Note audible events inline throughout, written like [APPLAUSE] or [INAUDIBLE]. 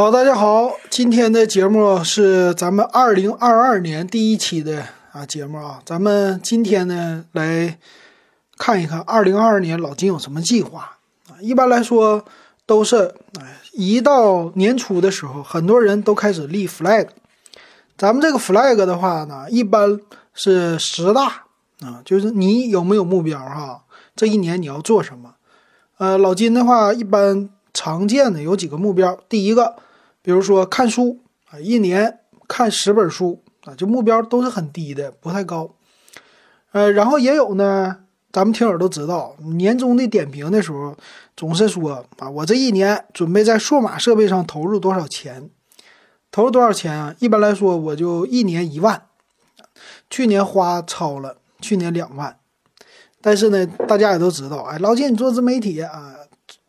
好，大家好，今天的节目是咱们二零二二年第一期的啊节目啊，咱们今天呢来看一看二零二二年老金有什么计划啊。一般来说都是哎，一到年初的时候，很多人都开始立 flag。咱们这个 flag 的话呢，一般是十大啊，就是你有没有目标哈？这一年你要做什么？呃，老金的话一般常见的有几个目标，第一个。比如说看书啊，一年看十本书啊，就目标都是很低的，不太高。呃，然后也有呢，咱们听友都知道，年终的点评的时候总是说啊，我这一年准备在数码设备上投入多少钱？投入多少钱啊？一般来说，我就一年一万。去年花超了，去年两万。但是呢，大家也都知道，哎，老金你做自媒体啊，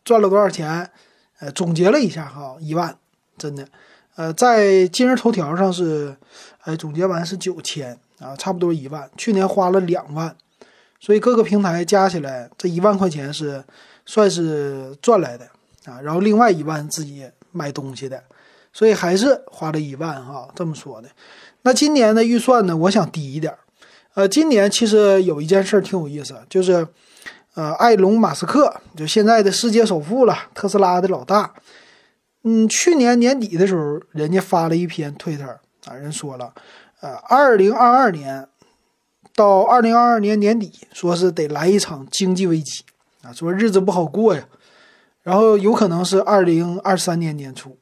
赚了多少钱？呃，总结了一下哈，一万。真的，呃，在今日头条上是，哎，总结完是九千啊，差不多一万。去年花了两万，所以各个平台加起来这一万块钱是算是赚来的啊。然后另外一万自己买东西的，所以还是花了一万哈。这么说的，那今年的预算呢？我想低一点。呃，今年其实有一件事挺有意思，就是，呃，埃隆·马斯克就现在的世界首富了，特斯拉的老大。嗯，去年年底的时候，人家发了一篇推特啊，人说了，呃，二零二二年到二零二二年年底，说是得来一场经济危机啊，说日子不好过呀，然后有可能是二零二三年年初，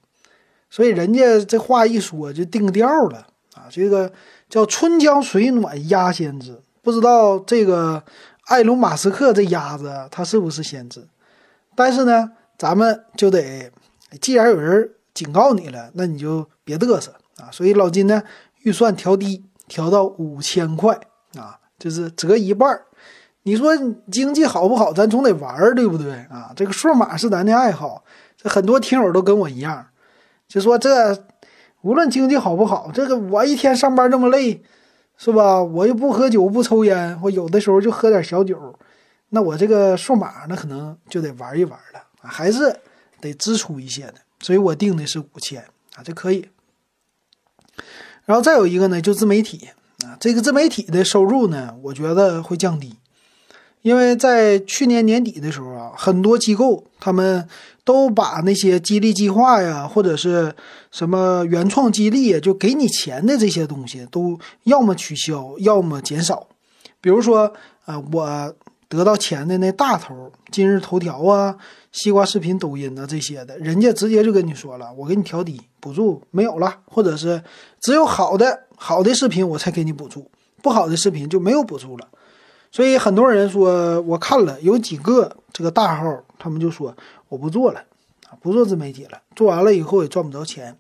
所以人家这话一说就定调了啊，这个叫春江水暖鸭先知，不知道这个埃隆·马斯克这鸭子他是不是先知，但是呢，咱们就得。既然有人警告你了，那你就别嘚瑟啊！所以老金呢，预算调低，调到五千块啊，就是折一半儿。你说经济好不好？咱总得玩儿，对不对啊？这个数码是咱的爱好，这很多听友都跟我一样，就说这无论经济好不好，这个我一天上班这么累，是吧？我又不喝酒不抽烟，我有的时候就喝点小酒，那我这个数码那可能就得玩一玩了还是。得支出一些的，所以我定的是五千啊，这可以。然后再有一个呢，就自媒体啊，这个自媒体的收入呢，我觉得会降低，因为在去年年底的时候啊，很多机构他们都把那些激励计划呀，或者是什么原创激励，就给你钱的这些东西，都要么取消，要么减少。比如说，呃，我。得到钱的那大头，今日头条啊、西瓜视频、抖音啊这些的，人家直接就跟你说了，我给你调低补助没有了，或者是只有好的好的视频我才给你补助，不好的视频就没有补助了。所以很多人说，我看了有几个这个大号，他们就说我不做了，不做自媒体了，做完了以后也赚不着钱。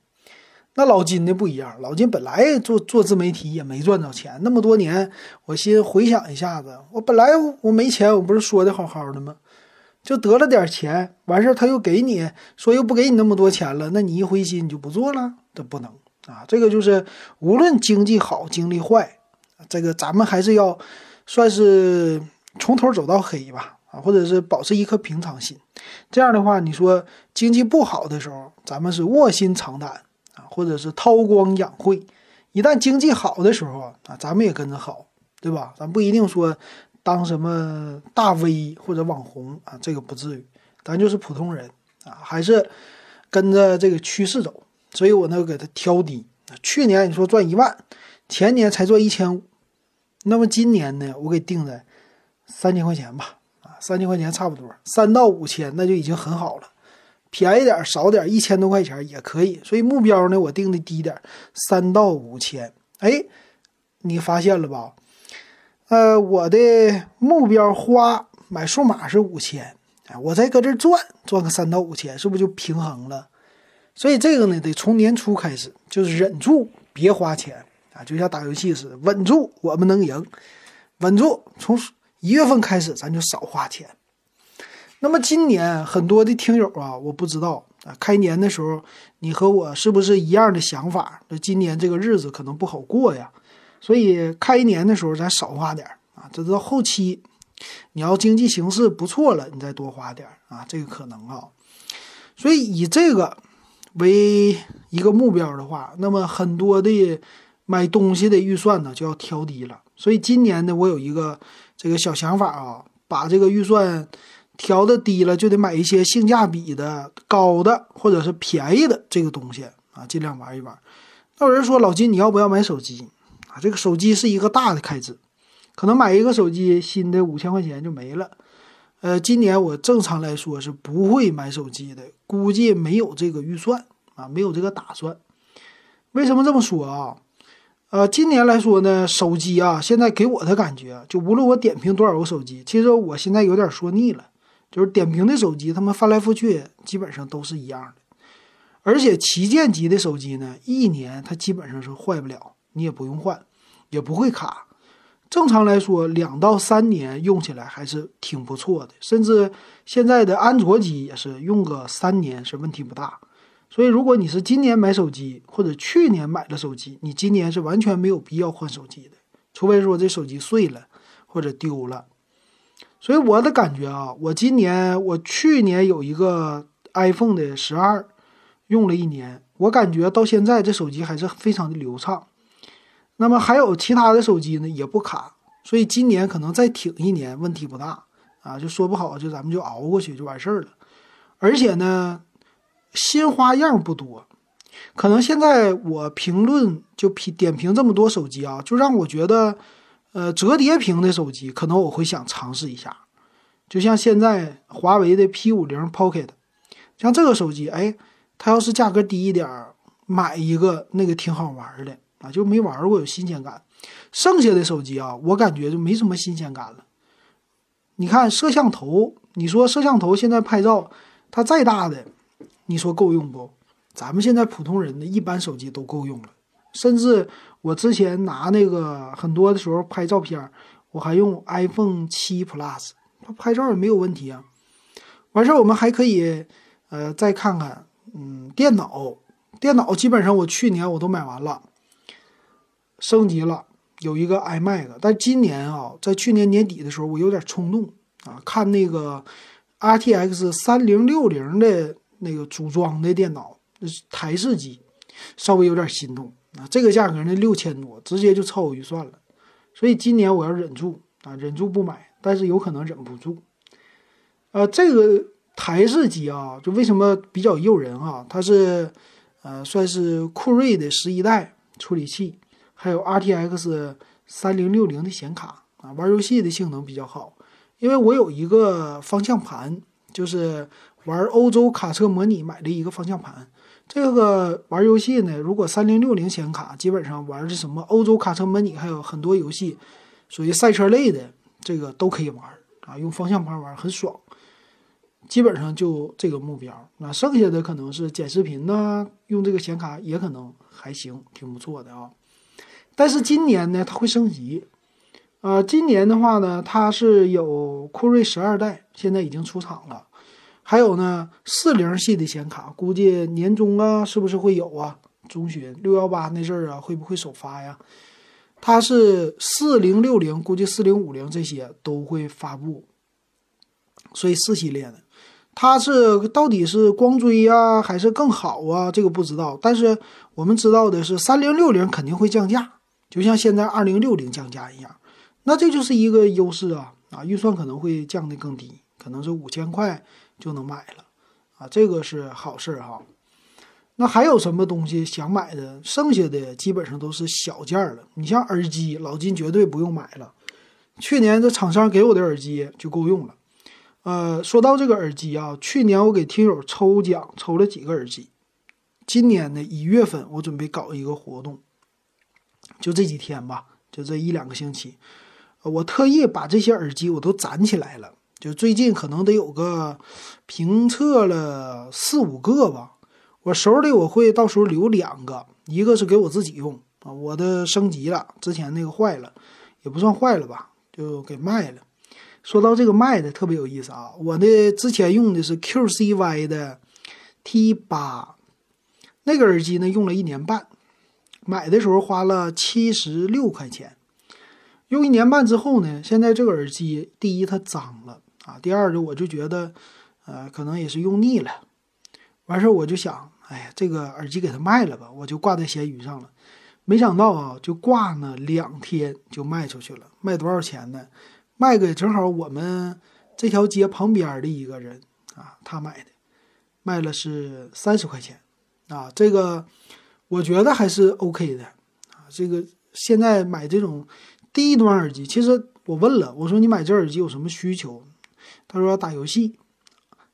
那老金的不一样，老金本来做做自媒体也没赚着钱，那么多年，我心回想一下子，我本来我没钱，我不是说的好好的吗？就得了点钱，完事儿他又给你说又不给你那么多钱了，那你一灰心你就不做了，这不能啊！这个就是无论经济好经历坏，这个咱们还是要算是从头走到黑吧，啊，或者是保持一颗平常心。这样的话，你说经济不好的时候，咱们是卧薪尝胆。或者是韬光养晦，一旦经济好的时候啊，咱们也跟着好，对吧？咱不一定说当什么大 V 或者网红啊，这个不至于，咱就是普通人啊，还是跟着这个趋势走。所以我呢给他挑低。去年你说赚一万，前年才赚一千五，那么今年呢，我给定在三千块钱吧，啊，三千块钱差不多，三到五千那就已经很好了。便宜点少点一千多块钱也可以，所以目标呢我定的低点，三到五千。哎，你发现了吧？呃，我的目标花买数码是五千，哎，我再搁这赚赚个三到五千，是不是就平衡了？所以这个呢得从年初开始，就是忍住别花钱啊，就像打游戏似的，稳住我们能赢，稳住从一月份开始咱就少花钱。那么今年很多的听友啊，我不知道啊，开年的时候你和我是不是一样的想法？那今年这个日子可能不好过呀，所以开年的时候咱少花点啊，这到后期你要经济形势不错了，你再多花点啊，这个可能啊。所以以这个为一个目标的话，那么很多的买东西的预算呢就要调低了。所以今年呢，我有一个这个小想法啊，把这个预算调的低了，就得买一些性价比的高的或者是便宜的这个东西啊，尽量玩一玩。那有人说老金，你要不要买手机啊？这个手机是一个大的开支，可能买一个手机新的五千块钱就没了。呃，今年我正常来说是不会买手机的，估计没有这个预算啊，没有这个打算。为什么这么说啊？呃，今年来说呢，手机啊，现在给我的感觉，就无论我点评多少个手机，其实我现在有点说腻了，就是点评的手机，他们翻来覆去基本上都是一样的。而且旗舰级的手机呢，一年它基本上是坏不了，你也不用换，也不会卡。正常来说，两到三年用起来还是挺不错的，甚至现在的安卓机也是用个三年是问题不大。所以，如果你是今年买手机，或者去年买的手机，你今年是完全没有必要换手机的，除非说这手机碎了或者丢了。所以我的感觉啊，我今年我去年有一个 iPhone 的十二。用了一年，我感觉到现在这手机还是非常的流畅。那么还有其他的手机呢，也不卡，所以今年可能再挺一年问题不大啊，就说不好就咱们就熬过去就完事儿了。而且呢，新花样不多，可能现在我评论就评点评这么多手机啊，就让我觉得，呃，折叠屏的手机可能我会想尝试一下，就像现在华为的 P 五零 Pocket，像这个手机，哎。它要是价格低一点，买一个那个挺好玩的啊，就没玩过有新鲜感。剩下的手机啊，我感觉就没什么新鲜感了。你看摄像头，你说摄像头现在拍照，它再大的，你说够用不？咱们现在普通人的一般手机都够用了。甚至我之前拿那个很多的时候拍照片，我还用 iPhone 七 Plus，它拍照也没有问题啊。完事儿我们还可以，呃，再看看。嗯，电脑，电脑基本上我去年我都买完了，升级了，有一个 iMac，但今年啊，在去年年底的时候，我有点冲动啊，看那个 RTX 三零六零的那个组装的电脑，台式机，稍微有点心动啊，这个价格呢六千多，直接就超我预算了，所以今年我要忍住啊，忍住不买，但是有可能忍不住，呃，这个。台式机啊，就为什么比较诱人啊？它是，呃，算是酷睿的十一代处理器，还有 RTX 三零六零的显卡啊，玩游戏的性能比较好。因为我有一个方向盘，就是玩欧洲卡车模拟买的一个方向盘。这个玩游戏呢，如果三零六零显卡，基本上玩的什么欧洲卡车模拟，还有很多游戏，属于赛车类的，这个都可以玩啊，用方向盘玩很爽。基本上就这个目标，那剩下的可能是剪视频呢，用这个显卡也可能还行，挺不错的啊。但是今年呢，它会升级，呃，今年的话呢，它是有酷睿十二代，现在已经出厂了，还有呢四零系的显卡，估计年终啊是不是会有啊？中旬六幺八那阵儿啊，会不会首发呀？它是四零六零，估计四零五零这些都会发布，所以四系列的。它是到底是光追呀，还是更好啊？这个不知道。但是我们知道的是，三零六零肯定会降价，就像现在二零六零降价一样。那这就是一个优势啊！啊，预算可能会降得更低，可能是五千块就能买了啊，这个是好事儿哈。那还有什么东西想买的？剩下的基本上都是小件儿了。你像耳机，老金绝对不用买了。去年这厂商给我的耳机就够用了。呃，说到这个耳机啊，去年我给听友抽奖抽了几个耳机，今年呢一月份我准备搞一个活动，就这几天吧，就这一两个星期，我特意把这些耳机我都攒起来了，就最近可能得有个评测了四五个吧，我手里我会到时候留两个，一个是给我自己用啊，我的升级了，之前那个坏了，也不算坏了吧，就给卖了。说到这个卖的特别有意思啊，我的之前用的是 QCY 的 T 八，那个耳机呢用了一年半，买的时候花了七十六块钱，用一年半之后呢，现在这个耳机第一它脏了啊，第二就我就觉得，呃可能也是用腻了，完事儿我就想，哎呀，这个耳机给它卖了吧，我就挂在闲鱼上了。没想到啊，就挂呢两天就卖出去了，卖多少钱呢？卖给正好我们这条街旁边的一个人啊，他买的，卖了是三十块钱啊。这个我觉得还是 OK 的啊。这个现在买这种低端耳机，其实我问了，我说你买这耳机有什么需求？他说打游戏。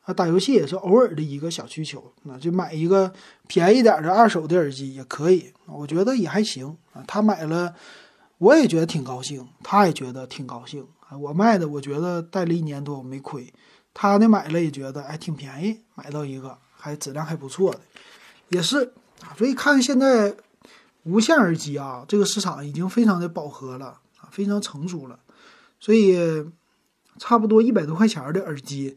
啊，打游戏也是偶尔的一个小需求，那就买一个便宜点的二手的耳机也可以，我觉得也还行啊。他买了，我也觉得挺高兴，他也觉得挺高兴啊。我卖的，我觉得戴了一年多我没亏，他呢买了也觉得哎挺便宜，买到一个还质量还不错的，也是啊。所以看现在无线耳机啊，这个市场已经非常的饱和了啊，非常成熟了，所以差不多一百多块钱的耳机。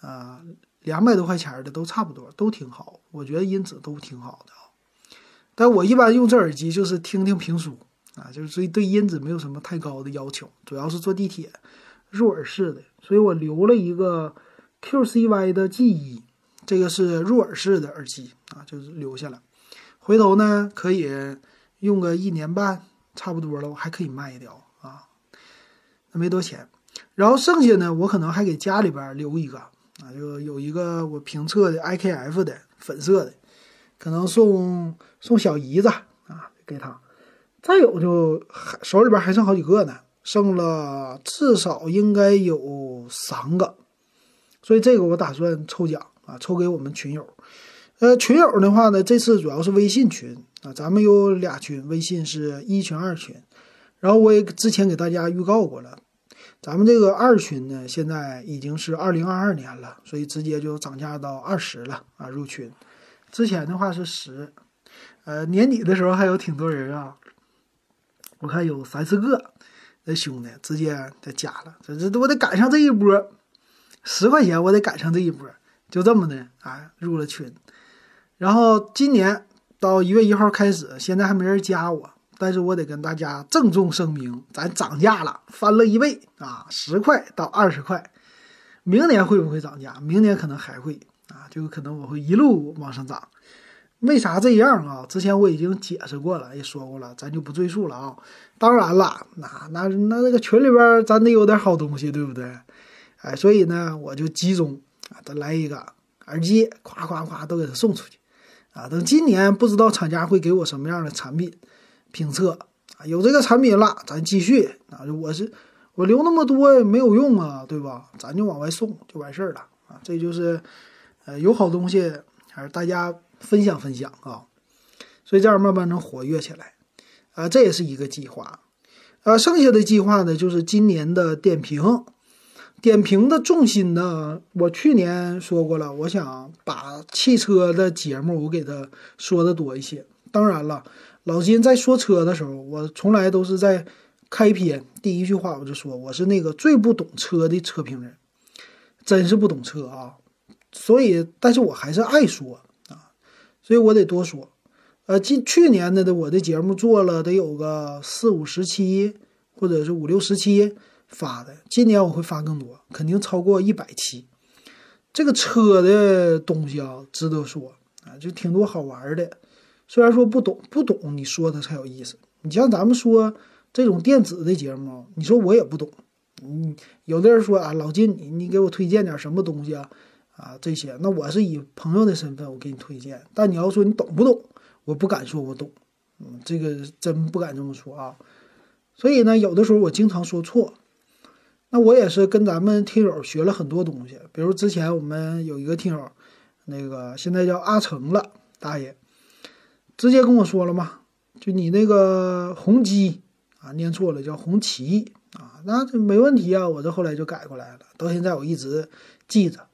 呃，两百多块钱的都差不多，都挺好，我觉得音质都挺好的啊。但我一般用这耳机就是听听评书啊，就是所以对音质没有什么太高的要求，主要是坐地铁入耳式的，所以我留了一个 QCY 的 G1，这个是入耳式的耳机啊，就是留下了，回头呢可以用个一年半，差不多了，我还可以卖掉啊，那没多钱。然后剩下呢，我可能还给家里边留一个。啊，就有一个我评测的 IKF 的粉色的，可能送送小姨子啊，给她。再有就还手里边还剩好几个呢，剩了至少应该有三个，所以这个我打算抽奖啊，抽给我们群友。呃，群友的话呢，这次主要是微信群啊，咱们有俩群，微信是一群二群，然后我也之前给大家预告过了。咱们这个二群呢，现在已经是二零二二年了，所以直接就涨价到二十了啊！入群，之前的话是十，呃，年底的时候还有挺多人啊，我看有三四个那兄弟直接在加了，这这我得赶上这一波，十块钱我得赶上这一波，就这么的啊入了群，然后今年到一月一号开始，现在还没人加我。但是我得跟大家郑重声明，咱涨价了，翻了一倍啊，十块到二十块。明年会不会涨价？明年可能还会啊，就可能我会一路往上涨。为啥这样啊？之前我已经解释过了，也说过了，咱就不赘述了啊。当然了，那那那那个群里边咱得有点好东西，对不对？哎，所以呢，我就集中啊，咱来一个耳机，夸夸夸都给他送出去啊。等今年不知道厂家会给我什么样的产品。评测啊，有这个产品了，咱继续啊！我是我留那么多也没有用啊，对吧？咱就往外送就完事儿了啊！这就是，呃，有好东西还是大家分享分享啊，所以这样慢慢能活跃起来啊！这也是一个计划，呃，剩下的计划呢，就是今年的点评，点评的重心呢，我去年说过了，我想把汽车的节目我给他说的多一些，当然了。老金在说车的时候，我从来都是在开篇第一句话我就说我是那个最不懂车的车评人，真是不懂车啊！所以，但是我还是爱说啊，所以我得多说。呃，今去年的的我的节目做了得有个四五十期，或者是五六十期发的，今年我会发更多，肯定超过一百期。这个车的东西啊，值得说啊，就挺多好玩的。虽然说不懂，不懂，你说的才有意思。你像咱们说这种电子的节目，你说我也不懂。嗯，有的人说啊，老金，你你给我推荐点什么东西啊？啊，这些，那我是以朋友的身份，我给你推荐。但你要说你懂不懂，我不敢说我懂。嗯，这个真不敢这么说啊。所以呢，有的时候我经常说错。那我也是跟咱们听友学了很多东西，比如之前我们有一个听友，那个现在叫阿成了大爷。直接跟我说了嘛，就你那个红基啊，念错了，叫红旗啊，那这没问题啊，我这后来就改过来了，到现在我一直记着。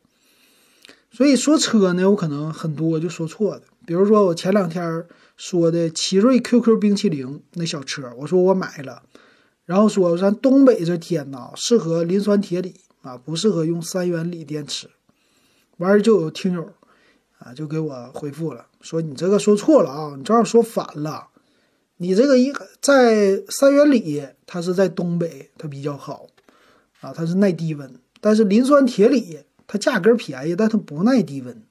所以说车呢，我可能很多就说错的，比如说我前两天说的奇瑞 QQ 冰淇淋那小车，我说我买了，然后说咱东北这天呐，适合磷酸铁锂啊，不适合用三元锂电池，完事就有听友。啊，就给我回复了，说你这个说错了啊，你正好说反了。你这个一在三元锂，它是在东北，它比较好啊，它是耐低温。但是磷酸铁锂它价格便宜，但它不耐低温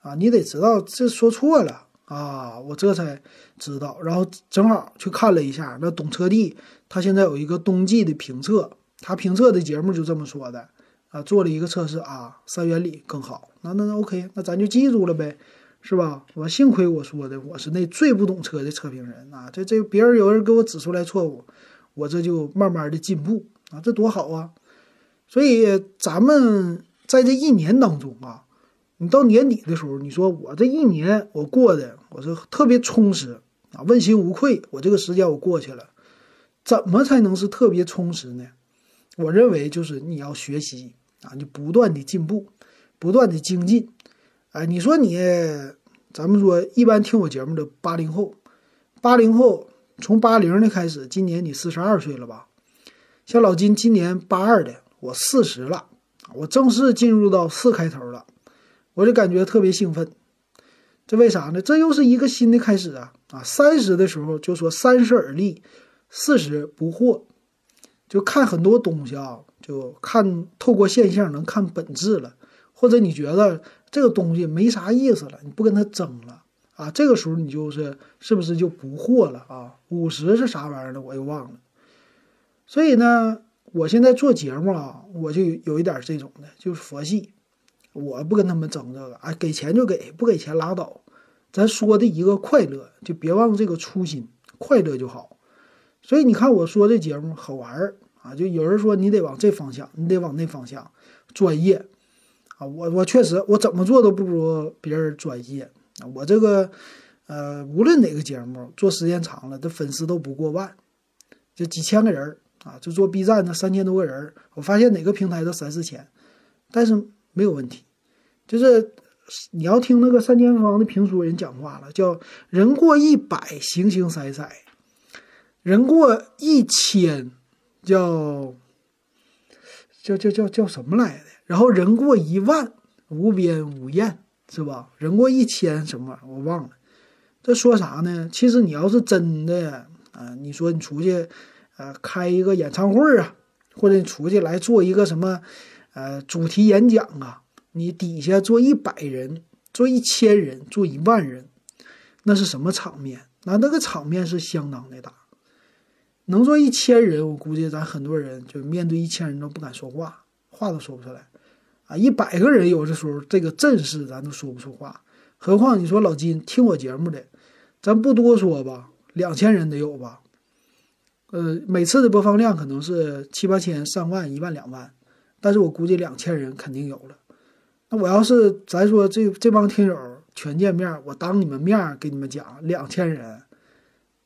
啊，你得知道这说错了啊，我这才知道。然后正好去看了一下，那懂车帝他现在有一个冬季的评测，他评测的节目就这么说的啊，做了一个测试啊，三元锂更好。那那那 OK，那咱就记住了呗，是吧？我幸亏我说的，我是那最不懂车的测评人啊，这这别人有人给我指出来错误，我这就慢慢的进步啊，这多好啊！所以咱们在这一年当中啊。你到年底的时候，你说我这一年我过的我是特别充实啊，问心无愧。我这个时间我过去了，怎么才能是特别充实呢？我认为就是你要学习啊，就不断的进步，不断的精进。哎，你说你，咱们说一般听我节目的八零后，八零后从八零的开始，今年你四十二岁了吧？像老金今年八二的，我四十了，我正式进入到四开头了。我就感觉特别兴奋，这为啥呢？这又是一个新的开始啊！啊，三十的时候就说三十而立，四十不惑，就看很多东西啊，就看透过现象能看本质了，或者你觉得这个东西没啥意思了，你不跟他争了啊，这个时候你就是是不是就不惑了啊？五十是啥玩意儿呢？我又忘了。所以呢，我现在做节目啊，我就有一点这种的，就是佛系。我不跟他们争这个啊，给钱就给，不给钱拉倒。咱说的一个快乐，就别忘这个初心，快乐就好。所以你看我说这节目好玩儿啊，就有人说你得往这方向，你得往那方向，专业啊。我我确实我怎么做都不如别人专业啊。我这个呃，无论哪个节目做时间长了，这粉丝都不过万，就几千个人啊。就做 B 站的三千多个人，我发现哪个平台都三四千，但是。没有问题，就是你要听那个单田芳的评书人讲话了，叫人过一百形形色色，人过一千叫叫叫叫叫什么来的？然后人过一万无边无厌，是吧？人过一千什么玩意儿我忘了，这说啥呢？其实你要是真的啊，你说你出去呃开一个演唱会啊，或者你出去来做一个什么？呃，主题演讲啊，你底下坐一百人，坐一千人，坐一万人，那是什么场面？那那个场面是相当的大，能坐一千人，我估计咱很多人就面对一千人都不敢说话，话都说不出来啊。一百个人有的时候这个阵势咱都说不出话，何况你说老金听我节目的，咱不多说吧，两千人得有吧？呃，每次的播放量可能是七八千、上万、一万、两万。但是我估计两千人肯定有了。那我要是咱说这这帮听友全见面，我当你们面给你们讲两千人，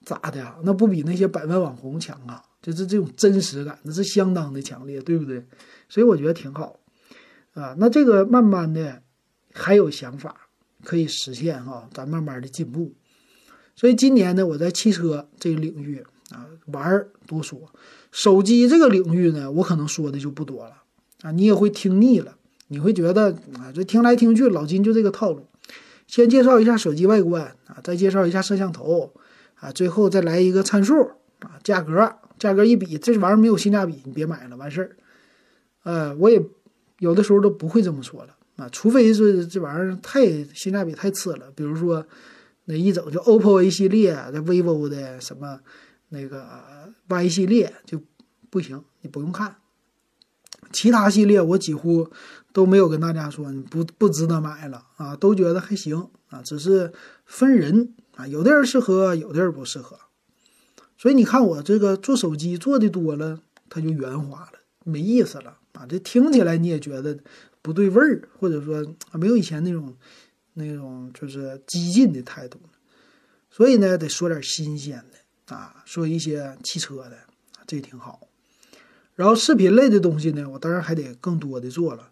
咋的呀？那不比那些百万网红强啊？就是这种真实感，那是相当的强烈，对不对？所以我觉得挺好啊。那这个慢慢的还有想法可以实现哈，咱慢慢的进步。所以今年呢，我在汽车这个领域啊玩多说，手机这个领域呢，我可能说的就不多了。啊，你也会听腻了，你会觉得啊，这听来听去，老金就这个套路。先介绍一下手机外观啊，再介绍一下摄像头啊，最后再来一个参数啊，价格，价格一比，这玩意儿没有性价比，你别买了，完事儿。呃，我也有的时候都不会这么说了啊，除非是这玩意儿太性价比太次了，比如说那一整就 OPPO A 系列、这 vivo 的什么那个 Y 系列就不行，你不用看。其他系列我几乎都没有跟大家说，不不值得买了啊，都觉得还行啊，只是分人啊，有的人适合，有的人不适合。所以你看我这个做手机做的多了，它就圆滑了，没意思了啊，这听起来你也觉得不对味儿，或者说没有以前那种那种就是激进的态度所以呢，得说点新鲜的啊，说一些汽车的，这挺好。然后视频类的东西呢，我当然还得更多的做了。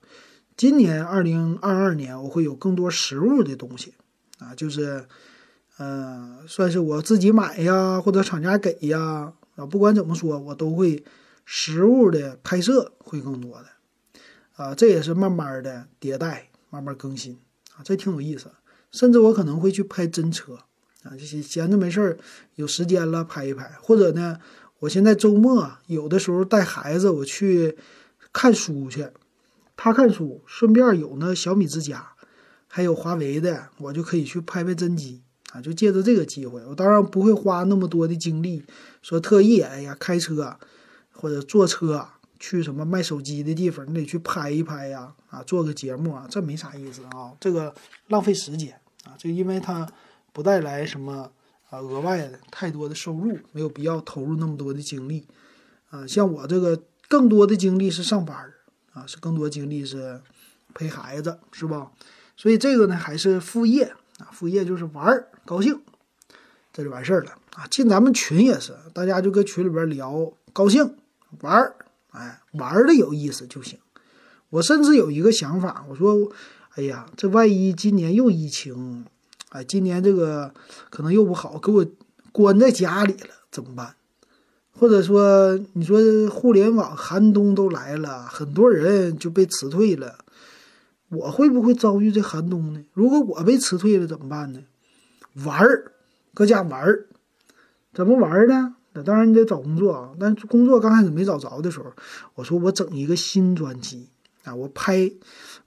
今年二零二二年，我会有更多实物的东西啊，就是，呃，算是我自己买呀，或者厂家给呀啊，不管怎么说，我都会实物的拍摄会更多的啊，这也是慢慢的迭代，慢慢更新啊，这挺有意思。甚至我可能会去拍真车啊，这些闲着没事儿有时间了拍一拍，或者呢。我现在周末有的时候带孩子我去看书去，他看书，顺便有那小米之家，还有华为的，我就可以去拍拍真机啊，就借着这个机会，我当然不会花那么多的精力，说特意哎呀开车或者坐车去什么卖手机的地方，你得去拍一拍呀，啊，做个节目啊，这没啥意思啊，这个浪费时间啊，就因为它不带来什么啊额外的太多的收入，没有必要投入那么多的精力啊，像我这个更多的精力是上班啊，是更多精力是陪孩子，是吧？所以这个呢还是副业啊，副业就是玩儿高兴，这就完事儿了啊。进咱们群也是，大家就搁群里边聊高兴玩儿，哎，玩的有意思就行。我甚至有一个想法，我说，哎呀，这万一今年又疫情，哎，今年这个可能又不好，给我关在家里了怎么办？或者说，你说互联网寒冬都来了，很多人就被辞退了。我会不会遭遇这寒冬呢？如果我被辞退了怎么办呢？玩儿，搁家玩儿，怎么玩儿呢？那当然你得找工作啊。但工作刚开始没找着的时候，我说我整一个新专辑啊，我拍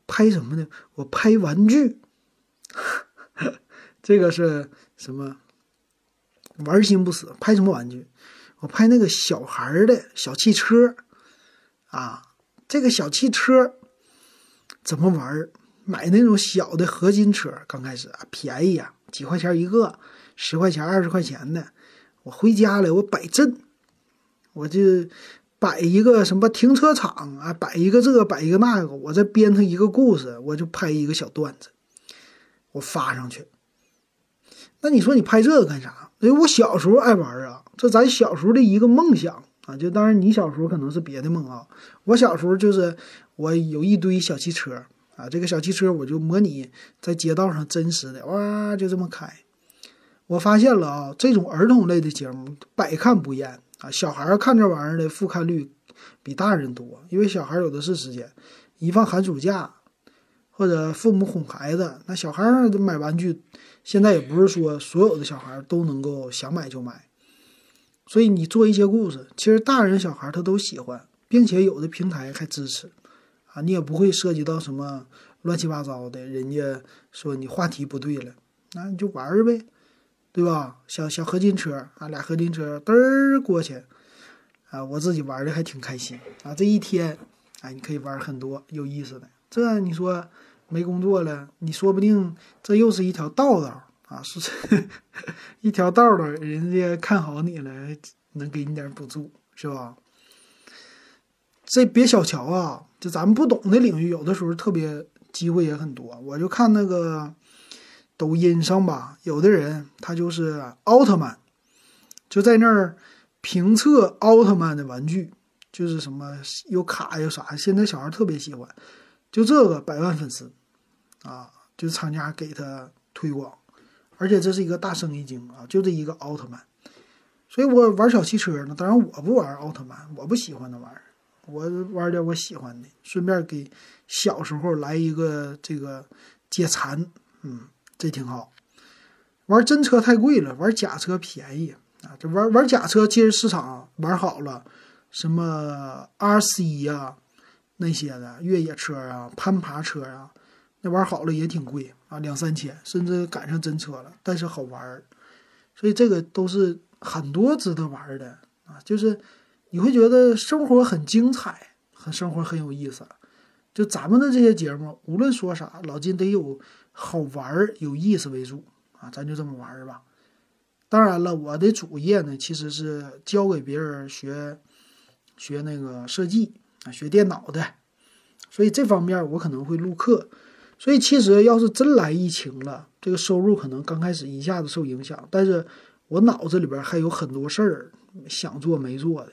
拍什么呢？我拍玩具，这个是什么？玩心不死，拍什么玩具？我拍那个小孩的小汽车啊，这个小汽车。怎么玩？买那种小的合金车，刚开始啊便宜啊，几块钱一个，十块钱、二十块钱的。我回家了，我摆阵，我就摆一个什么停车场啊，摆一个这个，摆一个那个，我再编成一个故事，我就拍一个小段子，我发上去。那你说你拍这个干啥？因为我小时候爱玩啊，这咱小时候的一个梦想啊。就当然你小时候可能是别的梦啊，我小时候就是。我有一堆小汽车啊，这个小汽车我就模拟在街道上真实的哇，就这么开。我发现了啊，这种儿童类的节目百看不厌啊，小孩看这玩意儿的复看率比大人多，因为小孩有的是时间，一放寒暑假或者父母哄孩子，那小孩儿买玩具，现在也不是说所有的小孩都能够想买就买，所以你做一些故事，其实大人小孩他都喜欢，并且有的平台还支持。啊，你也不会涉及到什么乱七八糟的，人家说你话题不对了，那你就玩呗，对吧？小小合金车，啊，俩合金车嘚儿过去，啊，我自己玩的还挺开心啊。这一天，哎，你可以玩很多有意思的。这你说没工作了，你说不定这又是一条道道啊，是 [LAUGHS] 一条道道，人家看好你了，能给你点补助，是吧？这别小瞧啊！就咱们不懂的领域，有的时候特别机会也很多。我就看那个抖音上吧，有的人他就是奥特曼，就在那儿评测奥特曼的玩具，就是什么有卡有啥，现在小孩特别喜欢。就这个百万粉丝啊，就是厂家给他推广，而且这是一个大生意经啊，就这一个奥特曼。所以我玩小汽车呢，当然我不玩奥特曼，我不喜欢那玩意儿。我玩点我喜欢的，顺便给小时候来一个这个解馋，嗯，这挺好。玩真车太贵了，玩假车便宜啊。这玩玩假车，其实市场玩好了，什么 RC 呀那些的越野车啊、攀爬车啊，那玩好了也挺贵啊，两三千，甚至赶上真车了。但是好玩儿，所以这个都是很多值得玩的啊，就是。你会觉得生活很精彩，和生活很有意思。就咱们的这些节目，无论说啥，老金得有好玩儿、有意思为主啊，咱就这么玩儿吧。当然了，我的主业呢，其实是教给别人学学那个设计啊，学电脑的，所以这方面我可能会录课。所以其实要是真来疫情了，这个收入可能刚开始一下子受影响，但是我脑子里边还有很多事儿想做没做的。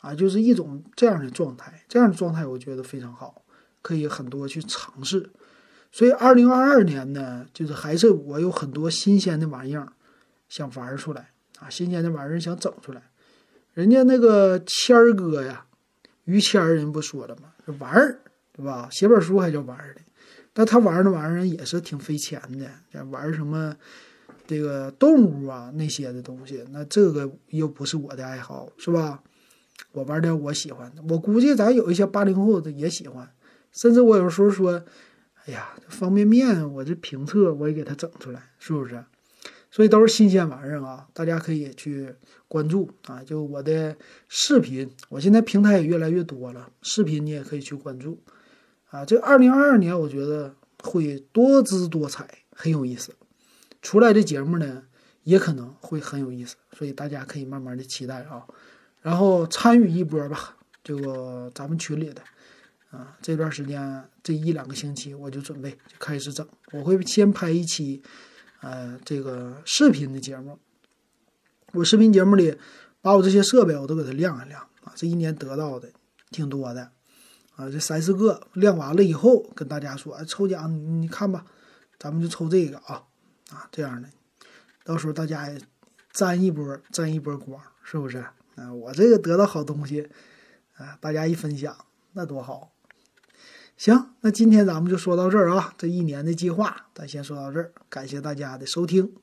啊，就是一种这样的状态，这样的状态我觉得非常好，可以很多去尝试。所以二零二二年呢，就是还是我有很多新鲜的玩意儿想玩出来啊，新鲜的玩意儿想整出来。人家那个谦儿哥呀，于谦儿人不说了吗？玩儿对吧？写本书还叫玩儿的，但他玩的玩意儿也是挺费钱的，玩什么这个动物啊那些的东西，那这个又不是我的爱好，是吧？我玩点我喜欢的，我估计咱有一些八零后的也喜欢，甚至我有时候说，哎呀，方便面我这评测我也给它整出来，是不是？所以都是新鲜玩意儿啊，大家可以去关注啊。就我的视频，我现在平台也越来越多了，视频你也可以去关注啊。这二零二二年我觉得会多姿多彩，很有意思。出来的节目呢，也可能会很有意思，所以大家可以慢慢的期待啊。然后参与一波吧，这个咱们群里的啊，这段时间这一两个星期我就准备就开始整，我会先拍一期。呃，这个视频的节目，我视频节目里把我这些设备我都给它亮一亮啊。这一年得到的挺多的啊，这三四个亮完了以后，跟大家说，哎，抽奖你看吧，咱们就抽这个啊啊这样的，到时候大家也沾一波沾一波光，是不是？啊，我这个得到好东西啊，大家一分享那多好。行，那今天咱们就说到这儿啊。这一年的计划，咱先说到这儿。感谢大家的收听。